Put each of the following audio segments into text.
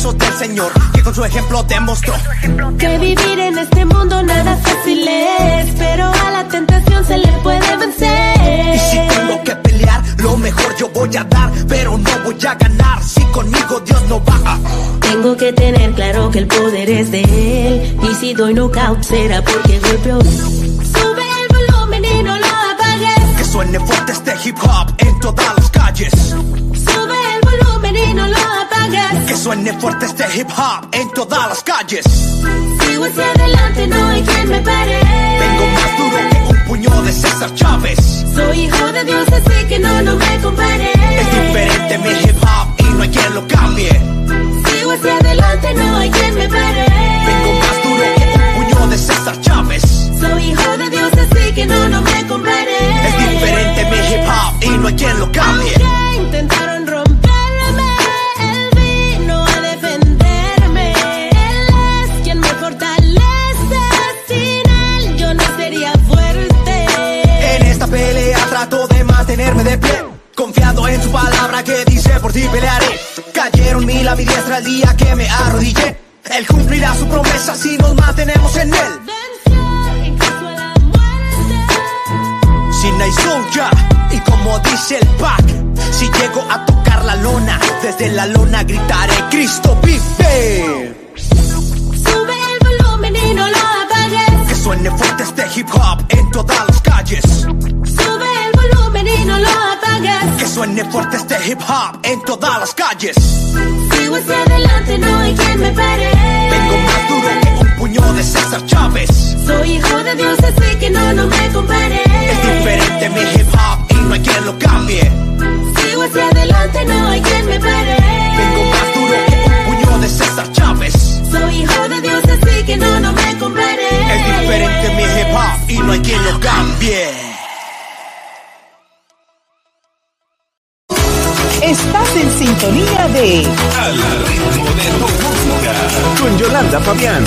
Pasos del Señor, que con su ejemplo demostró. Que vivir en este mundo nada fácil es, pero a la tentación se le puede vencer. Y si tengo que pelear, lo mejor yo voy a dar, pero no voy a ganar. Si conmigo Dios no va a. Tengo que tener claro que el poder es de él. Y si doy knockout será porque golpeó. Sube el volumen y no lo apagues. Que suene fuerte este hip hop en todas las calles. No lo. Que suene fuerte este hip hop en todas las calles. Sigo hacia adelante, no hay quien me pare. Tengo más duro que un puño de César Chávez. Soy hijo de Dios, así que no, no me compare. Es diferente mi hip hop y no hay quien lo cambie. Sigo hacia adelante, no hay quien me pare. Tengo más duro que un puño de César Chávez. Soy hijo de Dios, así que no, no me compare. Es diferente mi hip hop y no hay quien lo cambie. Aunque intentaron de pie. Confiado en su palabra que dice por ti pelearé. Cayeron mil a mi diestra el día que me arrodillé. Él cumplirá su promesa si nos mantenemos en él. Sin soya y como dice el pack, si llego a tocar la lona, desde la lona gritaré Cristo vive. Sube el volumen y no lo apagues. Que suene fuerte este hip hop en todas las calles. Suene fuerte este hip hop en todas las calles. Sigo hacia adelante, no hay quien me pare. Tengo más duro que un puño de César Chávez. Soy hijo de Dios, así que no, no me compare. Es diferente mi hip hop y no hay quien lo cambie. Sigo hacia adelante, no hay quien me pare. Tengo más duro que un puño de César Chávez. Soy hijo de Dios, así que no, no me compare. Es diferente mi hip hop y no hay quien lo cambie. Estás en sintonía de Al ritmo de tu música con Yolanda Fabián.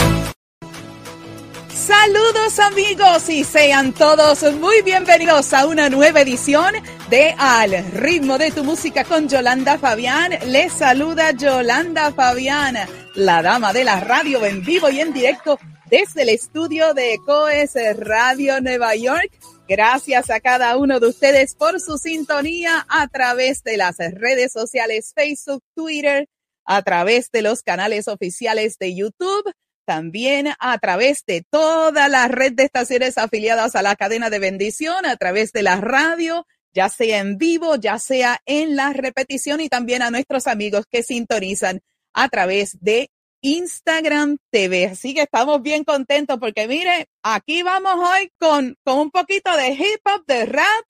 Saludos amigos y sean todos muy bienvenidos a una nueva edición de Al ritmo de tu música con Yolanda Fabián. Les saluda Yolanda Fabián, la dama de la radio en vivo y en directo desde el estudio de Coes Radio Nueva York. Gracias a cada uno de ustedes por su sintonía a través de las redes sociales Facebook, Twitter, a través de los canales oficiales de YouTube también a través de toda la red de estaciones afiliadas a la cadena de bendición, a través de la radio, ya sea en vivo, ya sea en la repetición y también a nuestros amigos que sintonizan a través de Instagram TV. Así que estamos bien contentos porque mire, aquí vamos hoy con, con un poquito de hip hop, de rap,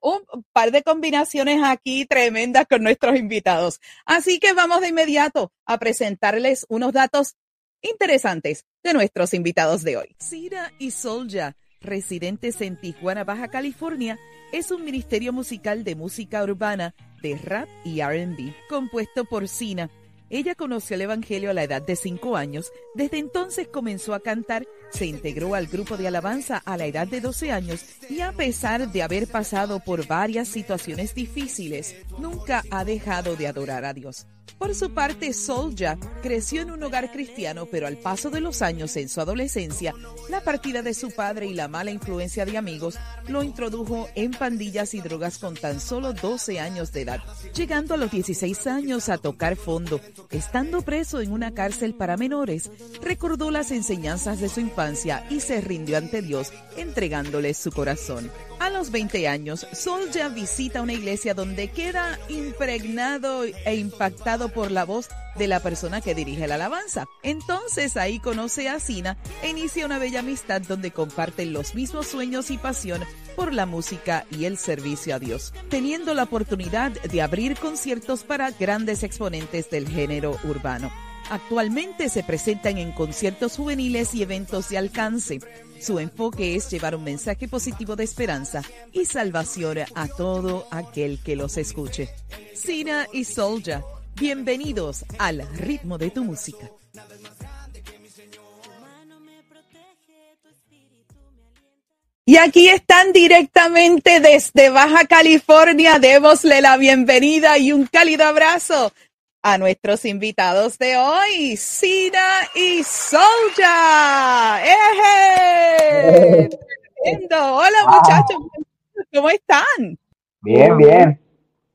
un par de combinaciones aquí tremendas con nuestros invitados. Así que vamos de inmediato a presentarles unos datos interesantes de nuestros invitados de hoy. Sira y Solja residentes en Tijuana, Baja California, es un ministerio musical de música urbana, de rap y RB, compuesto por Sina. Ella conoció el Evangelio a la edad de cinco años. Desde entonces comenzó a cantar, se integró al grupo de alabanza a la edad de 12 años y a pesar de haber pasado por varias situaciones difíciles, nunca ha dejado de adorar a Dios. Por su parte, Solja creció en un hogar cristiano, pero al paso de los años en su adolescencia, la partida de su padre y la mala influencia de amigos lo introdujo en pandillas y drogas con tan solo 12 años de edad, llegando a los 16 años a tocar fondo. Estando preso en una cárcel para menores, recordó las enseñanzas de su infancia y se rindió ante Dios, entregándole su corazón. A los 20 años, Solja visita una iglesia donde queda impregnado e impactado por la voz de la persona que dirige la alabanza. Entonces ahí conoce a Sina e inicia una bella amistad donde comparten los mismos sueños y pasión por la música y el servicio a Dios, teniendo la oportunidad de abrir conciertos para grandes exponentes del género urbano. Actualmente se presentan en conciertos juveniles y eventos de alcance. Su enfoque es llevar un mensaje positivo de esperanza y salvación a todo aquel que los escuche. Sina y Solja, bienvenidos al ritmo de tu música. Y aquí están directamente desde Baja California. Démosle la bienvenida y un cálido abrazo a nuestros invitados de hoy, Sina y Solja. ¡Eje! Hola muchachos, ¿cómo están? Bien, bien.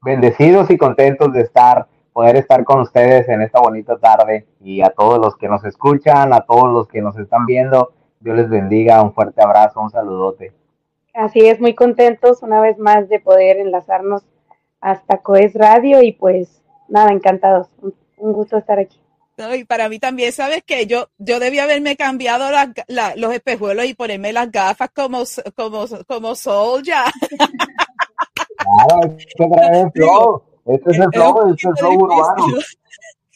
Bendecidos y contentos de estar, poder estar con ustedes en esta bonita tarde y a todos los que nos escuchan, a todos los que nos están viendo, Dios les bendiga, un fuerte abrazo, un saludote. Así es, muy contentos una vez más de poder enlazarnos hasta Coes Radio y pues nada, encantados. Un, un gusto estar aquí. No, y para mí también, ¿sabes que Yo, yo debí haberme cambiado la, la, los espejuelos y ponerme las gafas como, como, como Solja. Claro, este es el flow. Este es el flow, este es el flow urbano.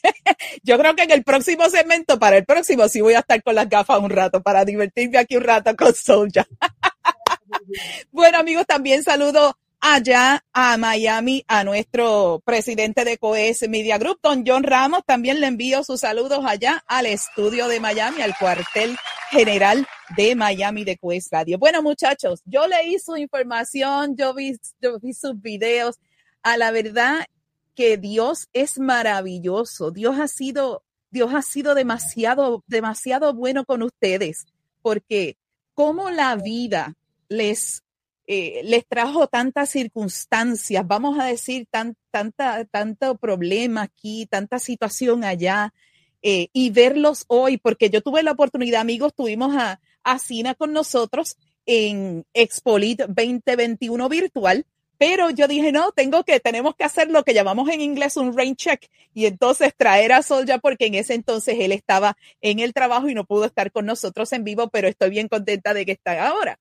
Yo creo que en el próximo segmento, para el próximo, sí voy a estar con las gafas un rato para divertirme aquí un rato con Solja. bueno, amigos, también saludo allá a Miami a nuestro presidente de COES Media Group, don John Ramos. También le envío sus saludos allá al estudio de Miami, al cuartel general de Miami de COES Radio. Bueno, muchachos, yo leí su información, yo vi, yo vi sus videos. A la verdad que Dios es maravilloso. Dios ha sido, Dios ha sido demasiado, demasiado bueno con ustedes, porque como la vida les eh, les trajo tantas circunstancias, vamos a decir, tan, tanta, tanto problema aquí, tanta situación allá, eh, y verlos hoy, porque yo tuve la oportunidad, amigos, tuvimos a, a Sina con nosotros en Expolit 2021 virtual, pero yo dije, no, tengo que, tenemos que hacer lo que llamamos en inglés un rain check y entonces traer a Sol ya porque en ese entonces él estaba en el trabajo y no pudo estar con nosotros en vivo, pero estoy bien contenta de que está ahora.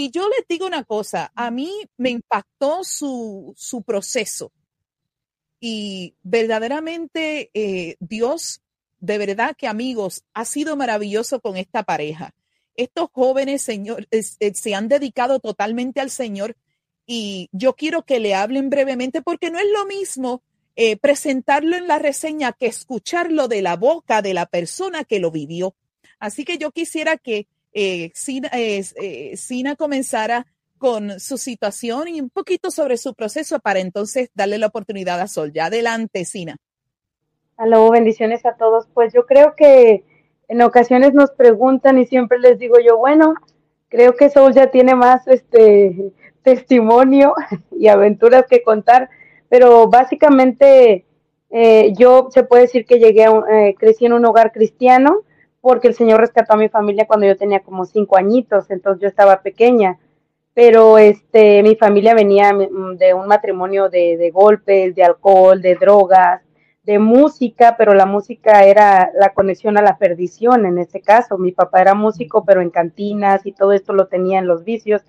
Y yo les digo una cosa, a mí me impactó su, su proceso y verdaderamente eh, Dios, de verdad que amigos, ha sido maravilloso con esta pareja. Estos jóvenes, Señor, eh, se han dedicado totalmente al Señor y yo quiero que le hablen brevemente porque no es lo mismo eh, presentarlo en la reseña que escucharlo de la boca de la persona que lo vivió. Así que yo quisiera que eh, Sina, eh, Sina comenzara con su situación y un poquito sobre su proceso para entonces darle la oportunidad a Sol. Ya adelante, Sina. Aló, bendiciones a todos. Pues yo creo que en ocasiones nos preguntan y siempre les digo yo, bueno, creo que Sol ya tiene más este testimonio y aventuras que contar, pero básicamente eh, yo se puede decir que llegué a un, eh, crecí en un hogar cristiano, porque el Señor rescató a mi familia cuando yo tenía como cinco añitos, entonces yo estaba pequeña. Pero este, mi familia venía de un matrimonio de, de golpes, de alcohol, de drogas, de música, pero la música era la conexión a la perdición en este caso. Mi papá era músico, pero en cantinas y todo esto lo tenía en los vicios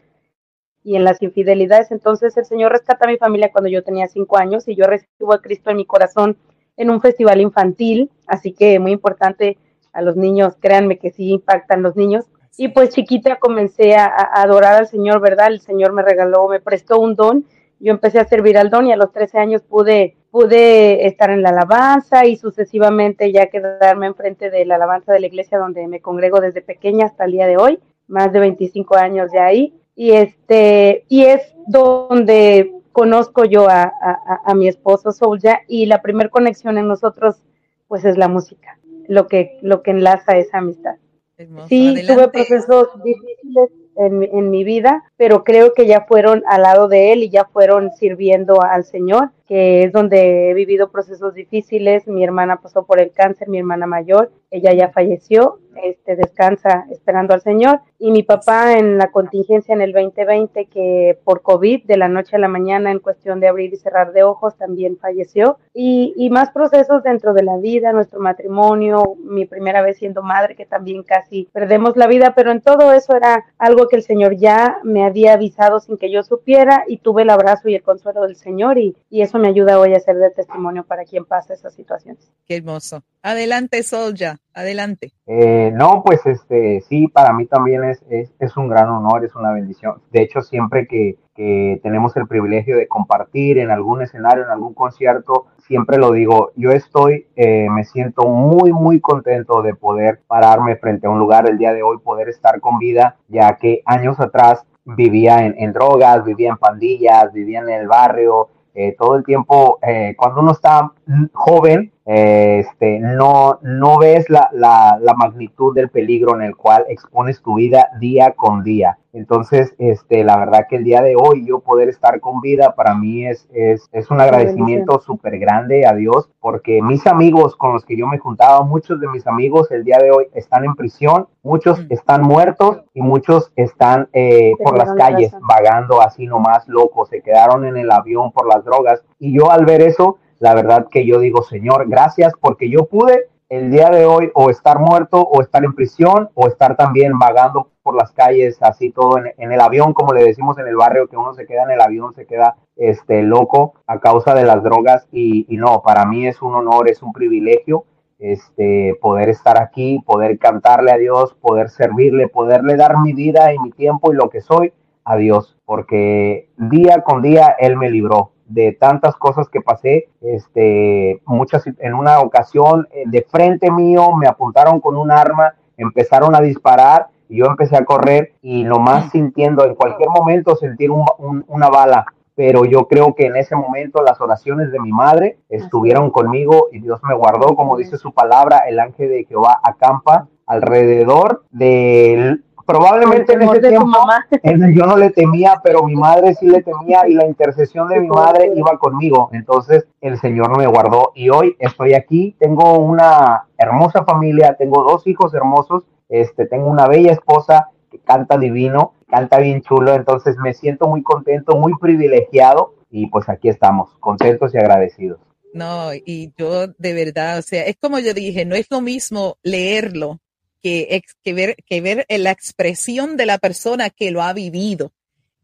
y en las infidelidades. Entonces el Señor rescata a mi familia cuando yo tenía cinco años y yo recibo a Cristo en mi corazón en un festival infantil, así que muy importante a los niños, créanme que sí impactan los niños. Y pues chiquita comencé a, adorar al Señor, ¿verdad? El Señor me regaló, me prestó un don. Yo empecé a servir al don y a los 13 años pude, pude estar en la alabanza y sucesivamente ya quedarme enfrente de la alabanza de la iglesia donde me congrego desde pequeña hasta el día de hoy, más de 25 años ya ahí. Y este, y es donde conozco yo a, a, a mi esposo Soulja y la primera conexión en nosotros pues es la música, lo que, lo que enlaza esa amistad. Hermoso. Sí, Adelante. tuve procesos difíciles en, en mi vida, pero creo que ya fueron al lado de él y ya fueron sirviendo al Señor, que es donde he vivido procesos difíciles. Mi hermana pasó por el cáncer, mi hermana mayor, ella ya falleció, este descansa esperando al Señor. Y mi papá en la contingencia en el 2020, que por COVID, de la noche a la mañana, en cuestión de abrir y cerrar de ojos, también falleció. Y, y más procesos dentro de la vida, nuestro matrimonio, mi primera vez siendo madre, que también casi perdemos la vida, pero en todo eso era algo que el Señor ya me había avisado sin que yo supiera y tuve el abrazo y el consuelo del Señor y, y eso me ayuda hoy a ser de testimonio para quien pasa esas situaciones. Qué hermoso. Adelante, Solja. Adelante. Eh, no, pues este, sí, para mí también es, es, es un gran honor, es una bendición. De hecho, siempre que, que tenemos el privilegio de compartir en algún escenario, en algún concierto, siempre lo digo, yo estoy, eh, me siento muy, muy contento de poder pararme frente a un lugar el día de hoy, poder estar con vida, ya que años atrás vivía en, en drogas, vivía en pandillas, vivía en el barrio, eh, todo el tiempo, eh, cuando uno está joven, eh, este, no, no ves la, la, la magnitud del peligro en el cual expones tu vida día con día. Entonces, este, la verdad que el día de hoy yo poder estar con vida para mí es, es, es un agradecimiento súper grande a Dios porque mis amigos con los que yo me juntaba, muchos de mis amigos el día de hoy están en prisión, muchos Mm. están muertos y muchos están eh, por las calles vagando así nomás locos, se quedaron en el avión por las drogas. Y yo al ver eso, la verdad que yo digo, Señor, gracias porque yo pude el día de hoy o estar muerto o estar en prisión o estar también vagando por las calles, así todo en, el avión, como le decimos en el barrio, que uno se queda en el avión, se queda este loco a causa de las drogas. Y, y no, para mí es un honor, es un privilegio este, poder estar aquí, poder cantarle a Dios, poder servirle, poderle dar mi vida y mi tiempo y lo que soy a Dios, porque día con día Él me libró de tantas cosas que pasé, este, muchas, en una ocasión eh, de frente mío me apuntaron con un arma, empezaron a disparar yo empecé a correr y nomás sintiendo en cualquier momento sentir un- un- una bala, pero yo creo que en ese momento las oraciones de mi madre estuvieron conmigo y Dios me guardó, como dice su palabra, el ángel de Jehová acampa alrededor del probablemente en ese tiempo mamá. yo no le temía, pero mi madre sí le temía y la intercesión de mi madre iba conmigo. Entonces el Señor me guardó y hoy estoy aquí. Tengo una hermosa familia, tengo dos hijos hermosos, este, tengo una bella esposa que canta divino, canta bien chulo. Entonces me siento muy contento, muy privilegiado y pues aquí estamos, contentos y agradecidos. No, y yo de verdad, o sea, es como yo dije, no es lo mismo leerlo que, que ver, que ver la expresión de la persona que lo ha vivido.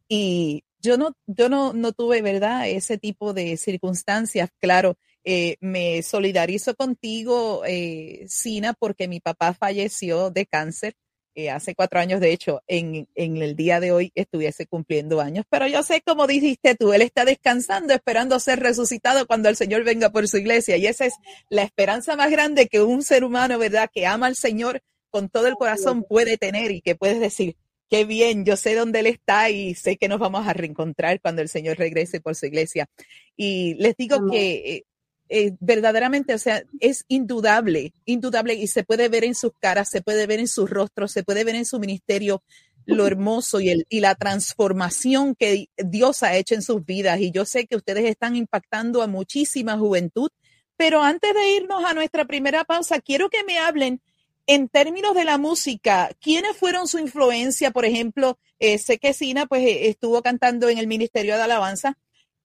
Y yo no, yo no, no tuve, ¿verdad? Ese tipo de circunstancias. Claro, eh, me solidarizo contigo, eh, Sina, porque mi papá falleció de cáncer eh, hace cuatro años. De hecho, en, en el día de hoy estuviese cumpliendo años. Pero yo sé, como dijiste tú, él está descansando, esperando ser resucitado cuando el Señor venga por su iglesia. Y esa es la esperanza más grande que un ser humano, ¿verdad? Que ama al Señor con todo el corazón puede tener y que puedes decir, qué bien, yo sé dónde Él está y sé que nos vamos a reencontrar cuando el Señor regrese por su iglesia. Y les digo Amén. que eh, verdaderamente, o sea, es indudable, indudable y se puede ver en sus caras, se puede ver en sus rostros, se puede ver en su ministerio lo hermoso y, el, y la transformación que Dios ha hecho en sus vidas. Y yo sé que ustedes están impactando a muchísima juventud. Pero antes de irnos a nuestra primera pausa, quiero que me hablen en términos de la música, ¿quiénes fueron su influencia? Por ejemplo, eh, sé que Sina pues eh, estuvo cantando en el Ministerio de Alabanza.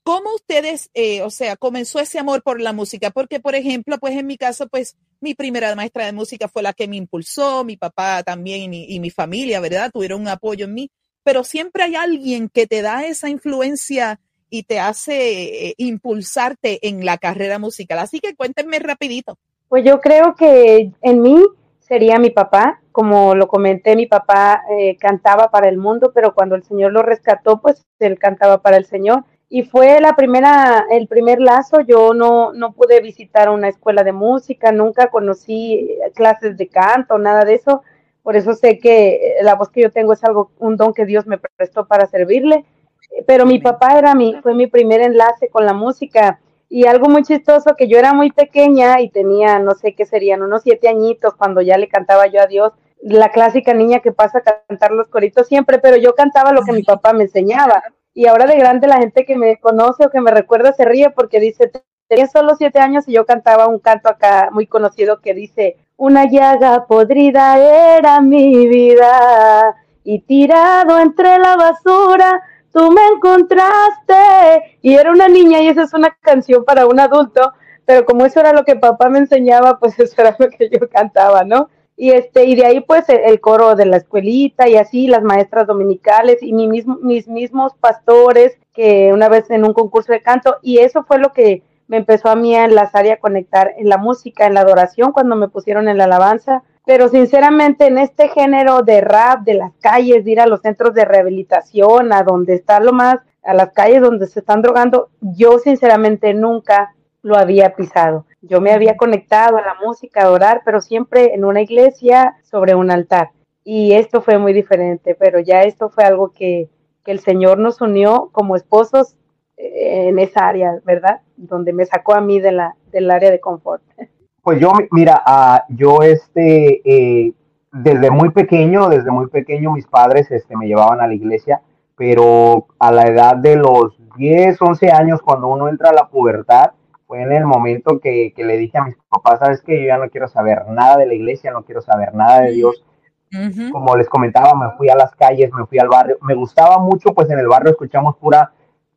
¿Cómo ustedes, eh, o sea, comenzó ese amor por la música? Porque, por ejemplo, pues en mi caso, pues mi primera maestra de música fue la que me impulsó, mi papá también y mi, y mi familia, ¿verdad? Tuvieron un apoyo en mí, pero siempre hay alguien que te da esa influencia y te hace eh, impulsarte en la carrera musical. Así que cuéntenme rapidito. Pues yo creo que en mí sería mi papá. Como lo comenté, mi papá eh, cantaba para el mundo, pero cuando el Señor lo rescató, pues él cantaba para el Señor. Y fue la primera, el primer lazo. Yo no, no pude visitar una escuela de música, nunca conocí clases de canto, nada de eso. Por eso sé que la voz que yo tengo es algo, un don que Dios me prestó para servirle. Pero mi papá era mi, fue mi primer enlace con la música y algo muy chistoso, que yo era muy pequeña y tenía, no sé qué serían, unos siete añitos cuando ya le cantaba yo a Dios, la clásica niña que pasa a cantar los coritos siempre, pero yo cantaba lo que mi papá me enseñaba. Y ahora de grande la gente que me conoce o que me recuerda se ríe porque dice, tenía solo siete años y yo cantaba un canto acá muy conocido que dice, una llaga podrida era mi vida y tirado entre la basura tú me encontraste. Y era una niña y esa es una canción para un adulto, pero como eso era lo que papá me enseñaba, pues eso era lo que yo cantaba, ¿no? Y este, y de ahí pues el, coro de la escuelita y así las maestras dominicales y mi mismo, mis mismos pastores que una vez en un concurso de canto y eso fue lo que me empezó a mí a enlazar y a conectar en la música, en la adoración, cuando me pusieron en la alabanza, pero sinceramente en este género de rap, de las calles, de ir a los centros de rehabilitación, a donde está lo más, a las calles donde se están drogando, yo sinceramente nunca lo había pisado. Yo me había conectado a la música, a orar, pero siempre en una iglesia sobre un altar. Y esto fue muy diferente, pero ya esto fue algo que, que el Señor nos unió como esposos eh, en esa área, ¿verdad? Donde me sacó a mí de la, del área de confort. Pues yo, mira, uh, yo este, eh, desde muy pequeño, desde muy pequeño mis padres este, me llevaban a la iglesia, pero a la edad de los 10, 11 años, cuando uno entra a la pubertad, fue en el momento que, que le dije a mis papás, sabes que yo ya no quiero saber nada de la iglesia, no quiero saber nada de Dios. Como les comentaba, me fui a las calles, me fui al barrio. Me gustaba mucho, pues en el barrio escuchamos pura,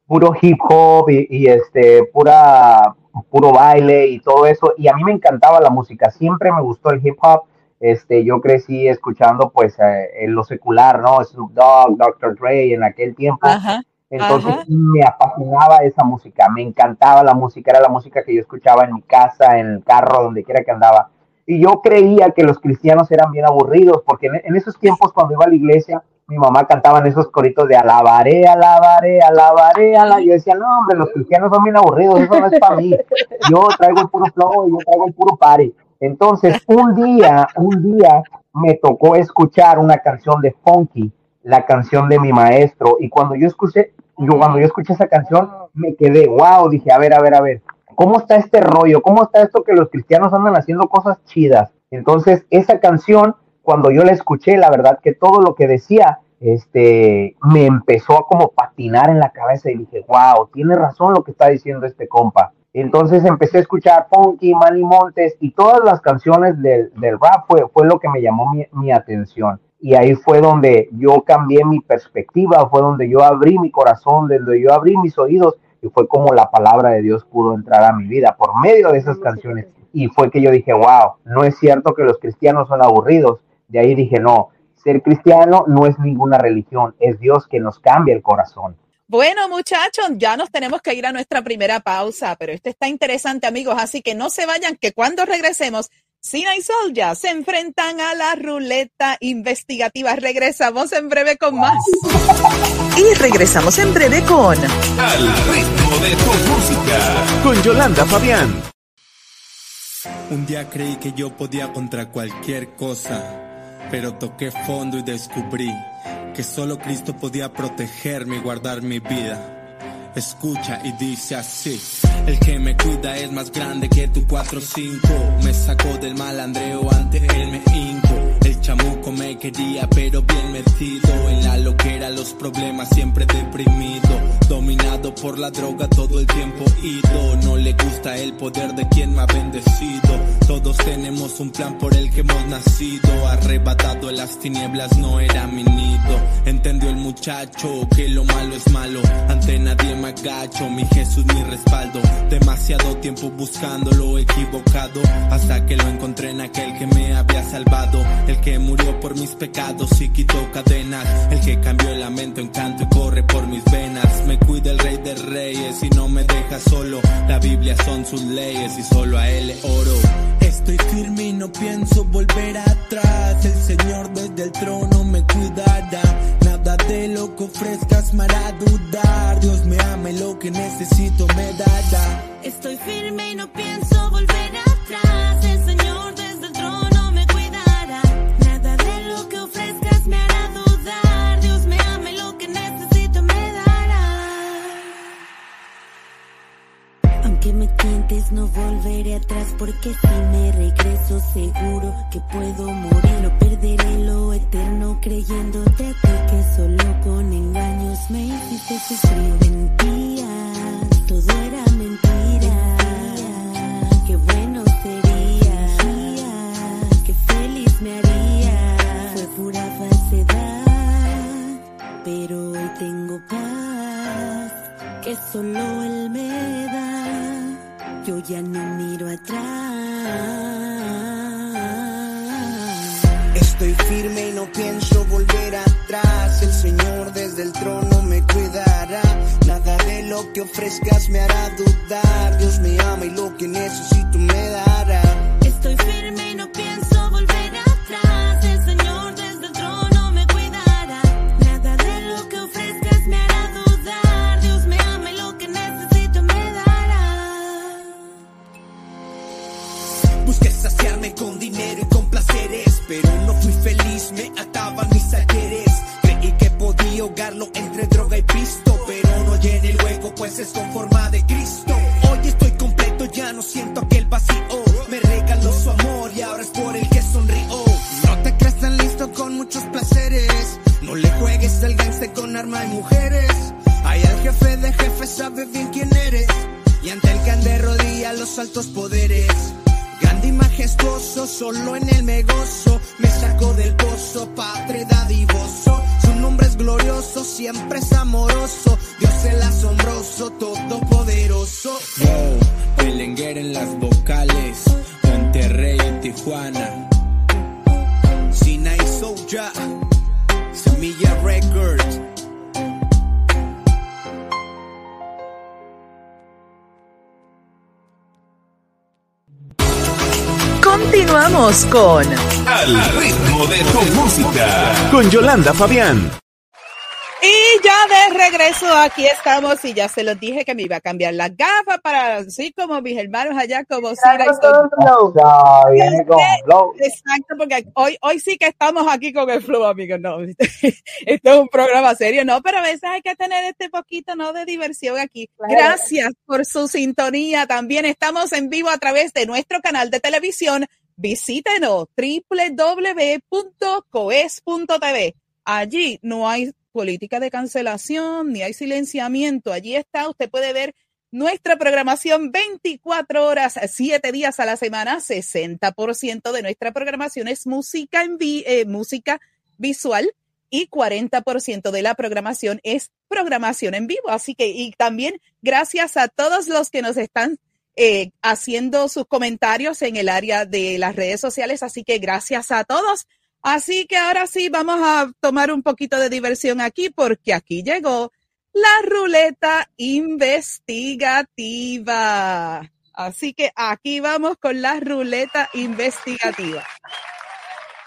puro hip hop y, y este, pura puro baile y todo eso. Y a mí me encantaba la música, siempre me gustó el hip hop. Este, yo crecí escuchando pues eh, en lo secular, ¿no? Snoop Dogg, Dr. Dre en aquel tiempo. Entonces me apasionaba esa música, me encantaba la música, era la música que yo escuchaba en mi casa, en el carro, donde quiera que andaba. Y yo creía que los cristianos eran bien aburridos, porque en esos tiempos cuando iba a la iglesia, mi mamá cantaba en esos coritos de alabaré, alabaré, alabaré, alabaré. Yo decía, no, hombre, los cristianos son bien aburridos, eso no es para mí. Yo traigo el puro flow, yo traigo el puro party. Entonces, un día, un día me tocó escuchar una canción de Funky, la canción de mi maestro, y cuando yo escuché, yo cuando yo escuché esa canción, me quedé, wow, dije, a ver, a ver, a ver, ¿cómo está este rollo? ¿Cómo está esto que los cristianos andan haciendo cosas chidas? Entonces, esa canción cuando yo la escuché, la verdad que todo lo que decía, este, me empezó a como patinar en la cabeza y dije, wow, tiene razón lo que está diciendo este compa. Entonces empecé a escuchar Funky, Manny Montes y todas las canciones del, del rap fue, fue lo que me llamó mi, mi, atención. Y ahí fue donde yo cambié mi perspectiva, fue donde yo abrí mi corazón, donde yo abrí mis oídos y fue como la palabra de Dios pudo entrar a mi vida por medio de esas canciones. Y fue que yo dije, wow, no es cierto que los cristianos son aburridos, de ahí dije, no, ser cristiano no es ninguna religión, es Dios que nos cambia el corazón. Bueno, muchachos, ya nos tenemos que ir a nuestra primera pausa, pero esto está interesante, amigos, así que no se vayan, que cuando regresemos, Sina y Sol ya se enfrentan a la ruleta investigativa. Regresamos en breve con más. Y regresamos en breve con Al ritmo de tu música, con Yolanda Fabián. Un día creí que yo podía contra cualquier cosa, pero toqué fondo y descubrí que solo Cristo podía protegerme y guardar mi vida. Escucha y dice así. El que me cuida es más grande que tu 4-5. Me sacó del malandreo, ante él me hinco. Chamuco me quería, pero bien metido. En la loquera, los problemas siempre deprimido. Dominado por la droga todo el tiempo ido. No le gusta el poder de quien me ha bendecido. Todos tenemos un plan por el que hemos nacido. Arrebatado en las tinieblas no era mi nido. Entendió el muchacho que lo malo es malo. Ante nadie me agacho, mi Jesús mi respaldo. Demasiado tiempo buscando lo equivocado. Hasta que lo encontré en aquel que me había salvado. El que murió por mis pecados y quitó cadenas. El que cambió el lamento en canto y corre por mis venas. Me cuida el rey de reyes y no me deja solo. La Biblia son sus leyes y solo a él oro. Estoy firme y no pienso volver atrás. El Señor desde el trono me cuidará. Nada de lo que ofrezcas me hará dudar. Dios me ama y lo que necesito me dará. Estoy firme y no pienso volver atrás. Aunque me tientes no volveré atrás porque si me regreso seguro que puedo morir. No perderé lo eterno creyéndote a ti que solo con engaños me hiciste sufrir. Mentías, todo era mentira. Qué bueno sería, qué feliz me haría. Fue pura falsedad, pero hoy tengo paz que solo él me da. Yo ya no miro atrás. Estoy firme y no pienso volver atrás. El Señor desde el trono me cuidará. Nada de lo que ofrezcas me hará dudar. Dios me ama y lo que necesito me dará. Estoy firme y no pienso volver pero no fui feliz, me ataban mis ayeres. Creí que podía ahogarlo entre droga y pisto, pero no llené el hueco, pues es con forma de Cristo. Hoy estoy completo, ya no siento aquel vacío. Me regaló su amor y ahora es por el que sonrío. No te creas tan listo con muchos placeres. No le juegues al gangster con arma y mujeres. Hay al jefe de jefes, sabe bien quién eres. Y ante el ande rodilla los altos poderes. Grande y majestuoso, solo en él me gozo. Me sacó del pozo, padre dadivoso. Su nombre es glorioso, siempre es amoroso. Dios el asombroso, todopoderoso. Continuamos con Al ritmo de tu música. Con Yolanda Fabián. Y ya de regreso aquí estamos y ya se los dije que me iba a cambiar las gafas para así como mis hermanos allá como y todo flow. Con flow. Exacto, porque hoy, hoy sí que estamos aquí con el flow, amigos. No, esto es un programa serio, no, pero a veces hay que tener este poquito, ¿no? De diversión aquí. Claro. Gracias por su sintonía. También estamos en vivo a través de nuestro canal de televisión. Visítenos www.coes.tv. Allí no hay política de cancelación ni hay silenciamiento. Allí está, usted puede ver nuestra programación 24 horas, 7 días a la semana, 60% de nuestra programación es música, en eh, música visual y 40% de la programación es programación en vivo. Así que, y también gracias a todos los que nos están eh, haciendo sus comentarios en el área de las redes sociales. Así que gracias a todos. Así que ahora sí vamos a tomar un poquito de diversión aquí porque aquí llegó la ruleta investigativa. Así que aquí vamos con la ruleta investigativa.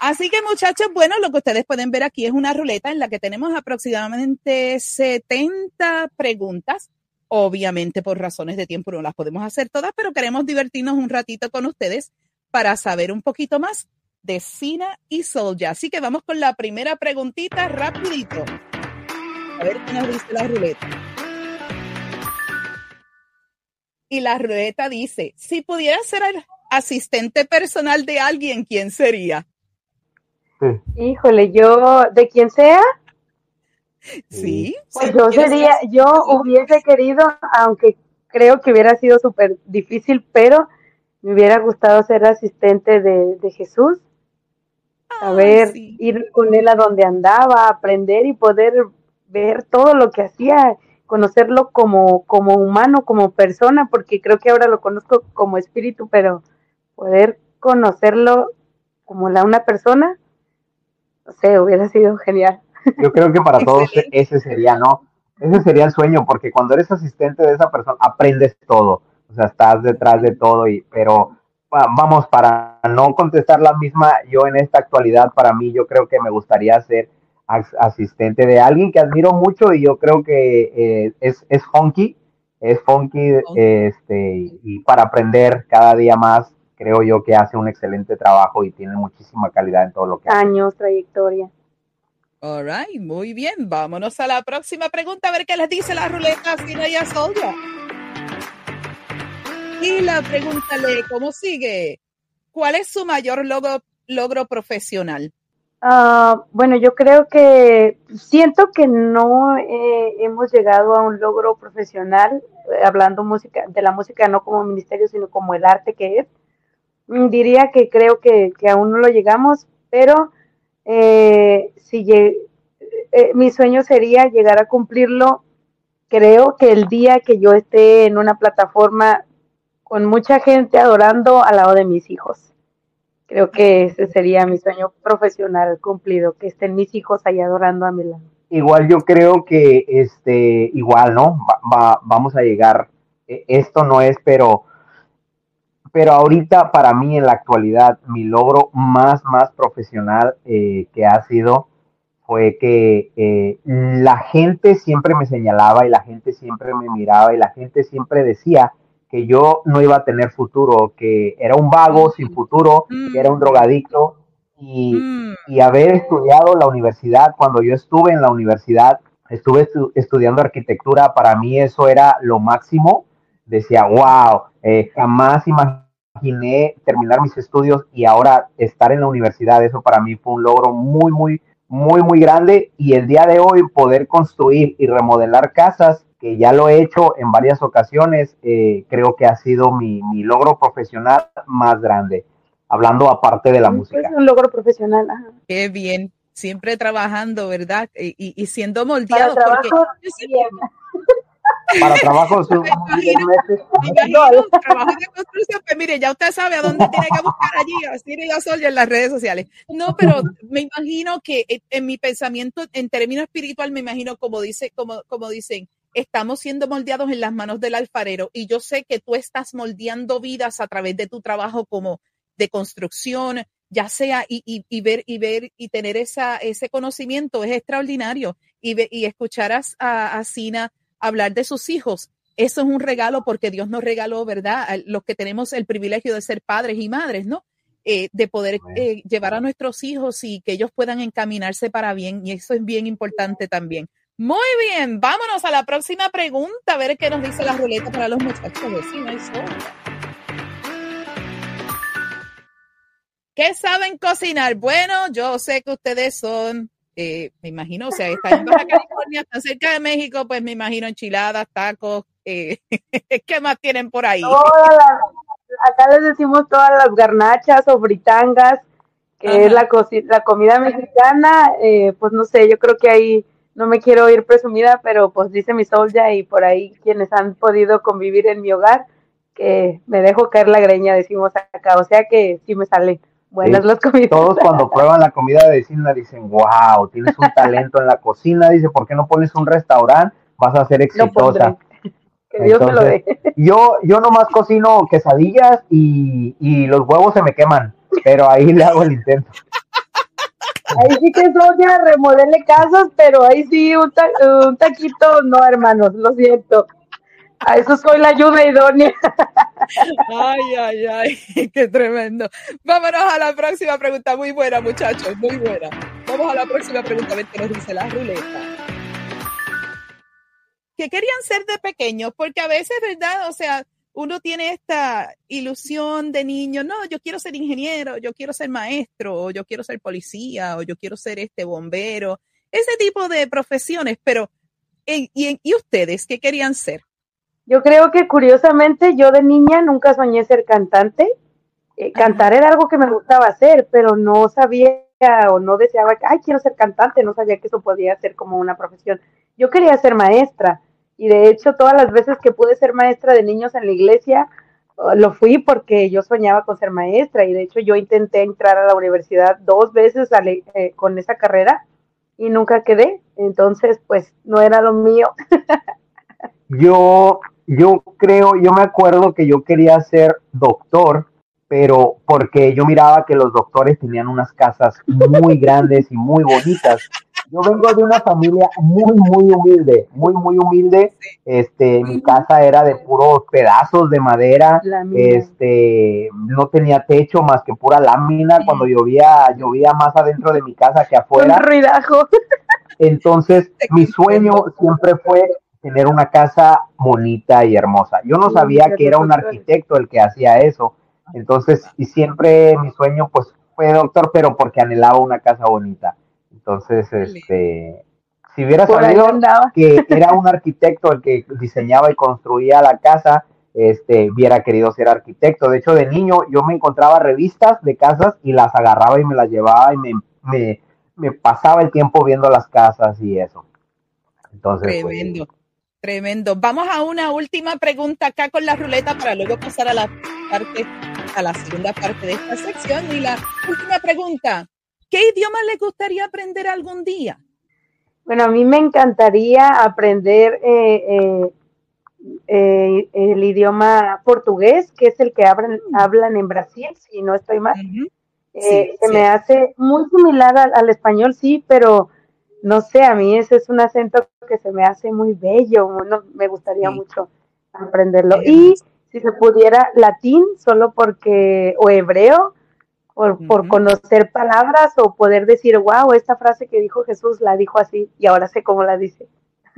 Así que muchachos, bueno, lo que ustedes pueden ver aquí es una ruleta en la que tenemos aproximadamente 70 preguntas. Obviamente por razones de tiempo no las podemos hacer todas, pero queremos divertirnos un ratito con ustedes para saber un poquito más de Sina y Solja. Así que vamos con la primera preguntita rapidito. A ver qué nos dice la ruleta. Y la ruleta dice, si pudieras ser asistente personal de alguien, ¿quién sería? Híjole, yo, de quien sea, Sí. pues si yo sería, ser- yo hubiese querido, aunque creo que hubiera sido súper difícil, pero me hubiera gustado ser asistente de, de Jesús, saber sí. ir con él a donde andaba, aprender y poder ver todo lo que hacía, conocerlo como, como humano, como persona, porque creo que ahora lo conozco como espíritu, pero poder conocerlo como la, una persona, no sé, hubiera sido genial. Yo creo que para todos Excelente. ese sería, ¿no? Ese sería el sueño, porque cuando eres asistente de esa persona, aprendes todo. O sea, estás detrás de todo, y, pero va- vamos, para no contestar la misma, yo en esta actualidad, para mí, yo creo que me gustaría ser as- asistente de alguien que admiro mucho y yo creo que eh, es, es funky, es funky, este, y para aprender cada día más, creo yo que hace un excelente trabajo y tiene muchísima calidad en todo lo que hace. Años, trayectoria. All right, muy bien. Vámonos a la próxima pregunta a ver qué les dice la ruleta Sina y a Soldier. Y la pregunta lee, ¿cómo sigue? ¿Cuál es su mayor logro, logro profesional? Ah, bueno, yo creo que siento que no eh, hemos llegado a un logro profesional, eh, hablando música, de la música no como ministerio, sino como el arte que es. Mm, Diría que creo que, que aún no lo llegamos, pero eh, si lle- eh, mi sueño sería llegar a cumplirlo. Creo que el día que yo esté en una plataforma con mucha gente adorando al lado de mis hijos. Creo que ese sería mi sueño profesional cumplido, que estén mis hijos ahí adorando a mi lado. Igual yo creo que, este, igual, ¿no? Va- va- vamos a llegar, eh, esto no es, pero, pero ahorita para mí en la actualidad, mi logro más, más profesional eh, que ha sido fue que eh, la gente siempre me señalaba y la gente siempre me miraba y la gente siempre decía que yo no iba a tener futuro, que era un vago sin futuro, que era un drogadicto. Y, y haber estudiado la universidad, cuando yo estuve en la universidad, estuve estu- estudiando arquitectura, para mí eso era lo máximo. Decía, wow, eh, jamás imaginé terminar mis estudios y ahora estar en la universidad, eso para mí fue un logro muy, muy, muy, muy grande. Y el día de hoy poder construir y remodelar casas, que ya lo he hecho en varias ocasiones, eh, creo que ha sido mi, mi logro profesional más grande, hablando aparte de la música. Es un logro profesional. ajá. Qué bien, siempre trabajando, ¿verdad? Y, y- y siendo Para moldeado. porque trabajo, siempre- Para trabajos Me imagino, me imagino, trabajo de construcción, pues mire, ya usted sabe a dónde tiene que buscar allí, así y a Sol y en las redes sociales. No, pero me imagino que en- en mi pensamiento, en términos espiritual, me imagino como dice, como, como dicen, estamos siendo moldeados en las manos del alfarero y yo sé que tú estás moldeando vidas a través de tu trabajo como de construcción, ya sea y, y- y ver y ver y tener esa, ese conocimiento es extraordinario. Y, ve- y escuchar a, a, a Sina hablar de sus hijos. Eso es un regalo porque Dios nos regaló, ¿verdad? A Los que tenemos el privilegio de ser padres y madres, ¿no? Eh, de poder eh, llevar a nuestros hijos y que ellos puedan encaminarse para bien. Y eso es bien importante también. Muy bien, vámonos a la próxima pregunta, a ver qué nos dice la ruleta para los muchachos. ¿Qué saben cocinar? Bueno, yo sé que ustedes son, eh, me imagino, o sea, están en Baja California, están cerca de México, pues me imagino enchiladas, tacos, eh, ¿qué más tienen por ahí? Acá les decimos todas las garnachas o britangas, que Ajá. es la, coci- la comida mexicana. eh, pues no sé, yo creo que ahí no me quiero ir presumida, pero pues dice mi solja y por ahí quienes han podido convivir en mi hogar, que me dejo caer la greña, decimos acá. O sea que sí me sale buenas Sí, las comidas. Todos cuando prueban la comida de vecina dicen, wow, tienes un talento en la cocina, dice, ¿por qué no pones un restaurante? Vas a ser exitosa. Que Dios me lo Entonces, dé. Yo, yo nomás cocino quesadillas y, y los huevos se me queman, pero ahí le hago el intento. Ahí sí que Sonia remodele casas, pero ahí sí un, ta- un taquito, no hermanos, lo siento. A eso soy la ayuda idónea. Ay, ay, ay, qué tremendo. Vámonos a la próxima pregunta. Muy buena, muchachos, muy buena. Vamos a la próxima pregunta, a ver qué nos dice la ruleta. ¿Qué querían ser de pequeños? Porque a veces, ¿verdad? O sea, uno tiene esta ilusión de niño, no, yo quiero ser ingeniero, yo quiero ser maestro, o yo quiero ser policía, o yo quiero ser este bombero, ese tipo de profesiones, pero ¿y, y- y ustedes qué querían ser? Yo creo que curiosamente yo de niña nunca soñé ser cantante. Eh, cantar era algo que me gustaba hacer, pero no sabía o no deseaba que, ay, quiero ser cantante, no sabía que eso podía ser como una profesión. Yo quería ser maestra y de hecho todas las veces que pude ser maestra de niños en la iglesia, uh, lo fui porque yo soñaba con ser maestra y de hecho yo intenté entrar a la universidad dos veces eh, con esa carrera y nunca quedé, entonces pues no era lo mío. Yo, yo creo, yo me acuerdo que yo quería ser doctor pero porque yo miraba que los doctores tenían unas casas muy grandes y muy bonitas. Yo vengo de una familia muy, muy humilde, muy, muy humilde. Este, mi casa era de puros pedazos de madera. Este, no tenía techo más que pura lámina. Cuando llovía, llovía más adentro de mi casa que afuera. Un ruidajo. Entonces, mi sueño siempre fue tener una casa bonita y hermosa. Yo no sabía que era un arquitecto el que hacía eso. Entonces, y siempre mi sueño pues fue doctor, pero porque anhelaba una casa bonita. Entonces, este, si hubiera sabido que era un arquitecto el que diseñaba y construía la casa, este, hubiera querido ser arquitecto. De hecho, de niño yo me encontraba revistas de casas y las agarraba y me las llevaba y me, me, me pasaba el tiempo viendo las casas y eso. Entonces, pues, tremendo. Vamos a una última pregunta acá con la ruleta para luego pasar a la parte, a la segunda parte de esta sección. Y la última pregunta, ¿qué idioma le gustaría aprender algún día? Bueno, a mí me encantaría aprender eh, eh, eh, el idioma portugués, que es el que hablan, hablan en Brasil, si no estoy mal. se me hace muy similar al, al, español, sí, pero no sé, a mí ese es un acento que se me hace muy bello, no, me gustaría mucho aprenderlo. Y si se pudiera latín, solo porque, o hebreo, por, por, conocer palabras o poder decir, wow, esta frase que dijo Jesús la dijo así y ahora sé cómo la dice.